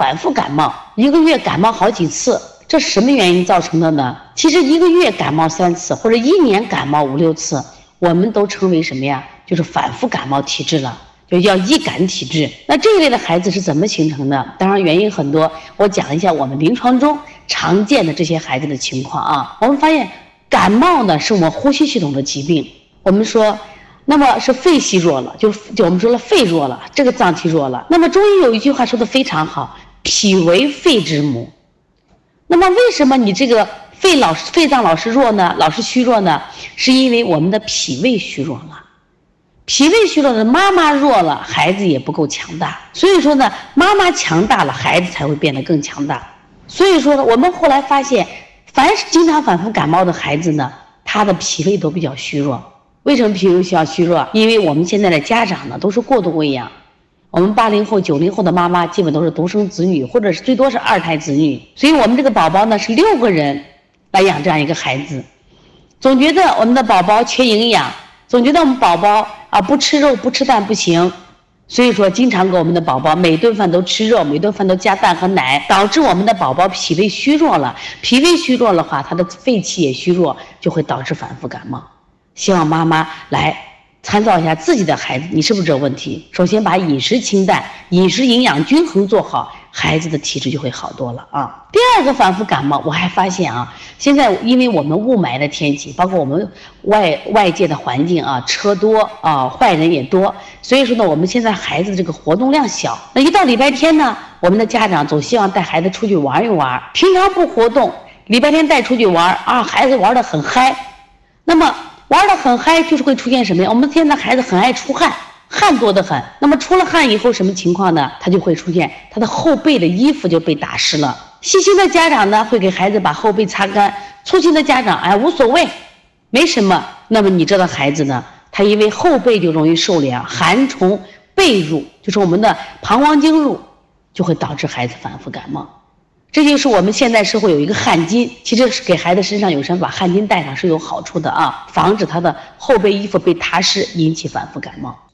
反复感冒，一个月感冒好几次，这什么原因造成的呢？其实一个月感冒三次，或者一年感冒五六次，我们都称为什么呀？就是反复感冒体质了，就叫易感体质。那这一类的孩子是怎么形成的？当然原因很多，我讲一下我们临床中常见的这些孩子的情况啊。我们发现感冒呢是我们呼吸系统的疾病，我们说。那么是肺系弱了，就就我们说了肺弱了，这个脏器弱了。那么中医有一句话说的非常好，脾为肺之母。那么为什么你这个肺老是肺脏老是弱呢？老是虚弱呢？是因为我们的脾胃虚弱了。脾胃虚弱的妈妈弱了，孩子也不够强大。所以说呢，妈妈强大了，孩子才会变得更强大。所以说呢，我们后来发现，凡是经常反复感冒的孩子呢，他的脾胃都比较虚弱。为什么脾胃需要虚弱？因为我们现在的家长呢都是过度喂养，我们八零后、九零后的妈妈基本都是独生子女，或者是最多是二胎子女，所以我们这个宝宝呢是六个人来养这样一个孩子，总觉得我们的宝宝缺营养，总觉得我们宝宝啊不吃肉不吃蛋不行，所以说经常给我们的宝宝每顿饭都吃肉，每顿饭都加蛋和奶，导致我们的宝宝脾胃虚弱了，脾胃虚弱的话，他的肺气也虚弱，就会导致反复感冒。希望妈妈来参照一下自己的孩子，你是不是这个问题？首先把饮食清淡、饮食营养均衡做好，孩子的体质就会好多了啊。第二个反复感冒，我还发现啊，现在因为我们雾霾的天气，包括我们外外界的环境啊，车多啊，坏人也多，所以说呢，我们现在孩子这个活动量小。那一到礼拜天呢，我们的家长总希望带孩子出去玩一玩，平常不活动，礼拜天带出去玩啊，孩子玩的很嗨，那么。玩的很嗨，就是会出现什么呀？我们现在孩子很爱出汗，汗多的很。那么出了汗以后，什么情况呢？他就会出现他的后背的衣服就被打湿了。细心的家长呢，会给孩子把后背擦干；粗心的家长，哎，无所谓，没什么。那么你知道孩子呢？他因为后背就容易受凉，寒从背入，就是我们的膀胱经入，就会导致孩子反复感冒。这就是我们现在社会有一个汗巾，其实是给孩子身上有什么把汗巾带上是有好处的啊，防止他的后背衣服被踏湿，引起反复感冒。